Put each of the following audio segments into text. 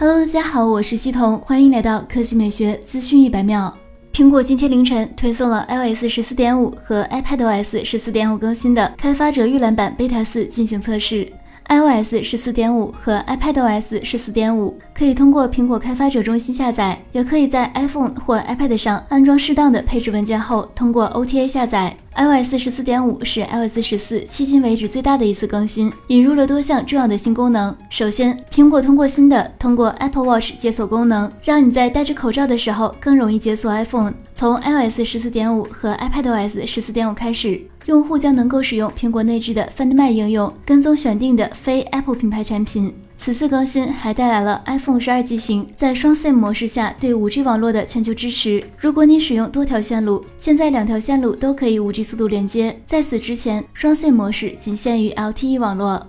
Hello，大家好，我是西彤，欢迎来到科技美学资讯一百秒。苹果今天凌晨推送了 iOS 十四点五和 iPadOS 十四点五更新的开发者预览版 Beta 四进行测试。iOS 十四点五和 iPadOS 十四点五可以通过苹果开发者中心下载，也可以在 iPhone 或 iPad 上安装适当的配置文件后，通过 OTA 下载。iOS 十四点五是 iOS 十四迄今为止最大的一次更新，引入了多项重要的新功能。首先，苹果通过新的通过 Apple Watch 解锁功能，让你在戴着口罩的时候更容易解锁 iPhone。从 iOS 十四点五和 iPadOS 十四点五开始。用户将能够使用苹果内置的 Find My 应用，跟踪选定的非 Apple 品牌产品。此次更新还带来了 iPhone 十二 G 型在双 SIM 模式下对 5G 网络的全球支持。如果你使用多条线路，现在两条线路都可以 5G 速度连接。在此之前，双 SIM 模式仅限于 LTE 网络。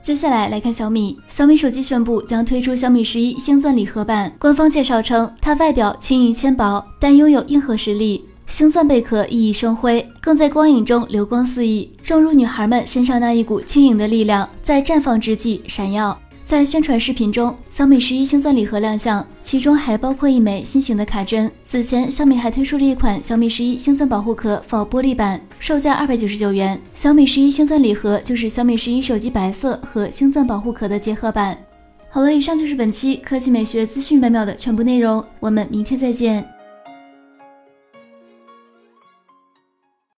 接下来来看小米，小米手机宣布将推出小米十一星钻礼盒版。官方介绍称，它外表轻盈纤薄，但拥有硬核实力。星钻贝壳熠熠生辉，更在光影中流光四溢，正如女孩们身上那一股轻盈的力量，在绽放之际闪耀。在宣传视频中，小米十一星钻礼盒亮相，其中还包括一枚新型的卡针。此前，小米还推出了一款小米十一星钻保护壳仿玻璃版，售价二百九十九元。小米十一星钻礼盒就是小米十一手机白色和星钻保护壳的结合版。好了，以上就是本期科技美学资讯百秒的全部内容，我们明天再见。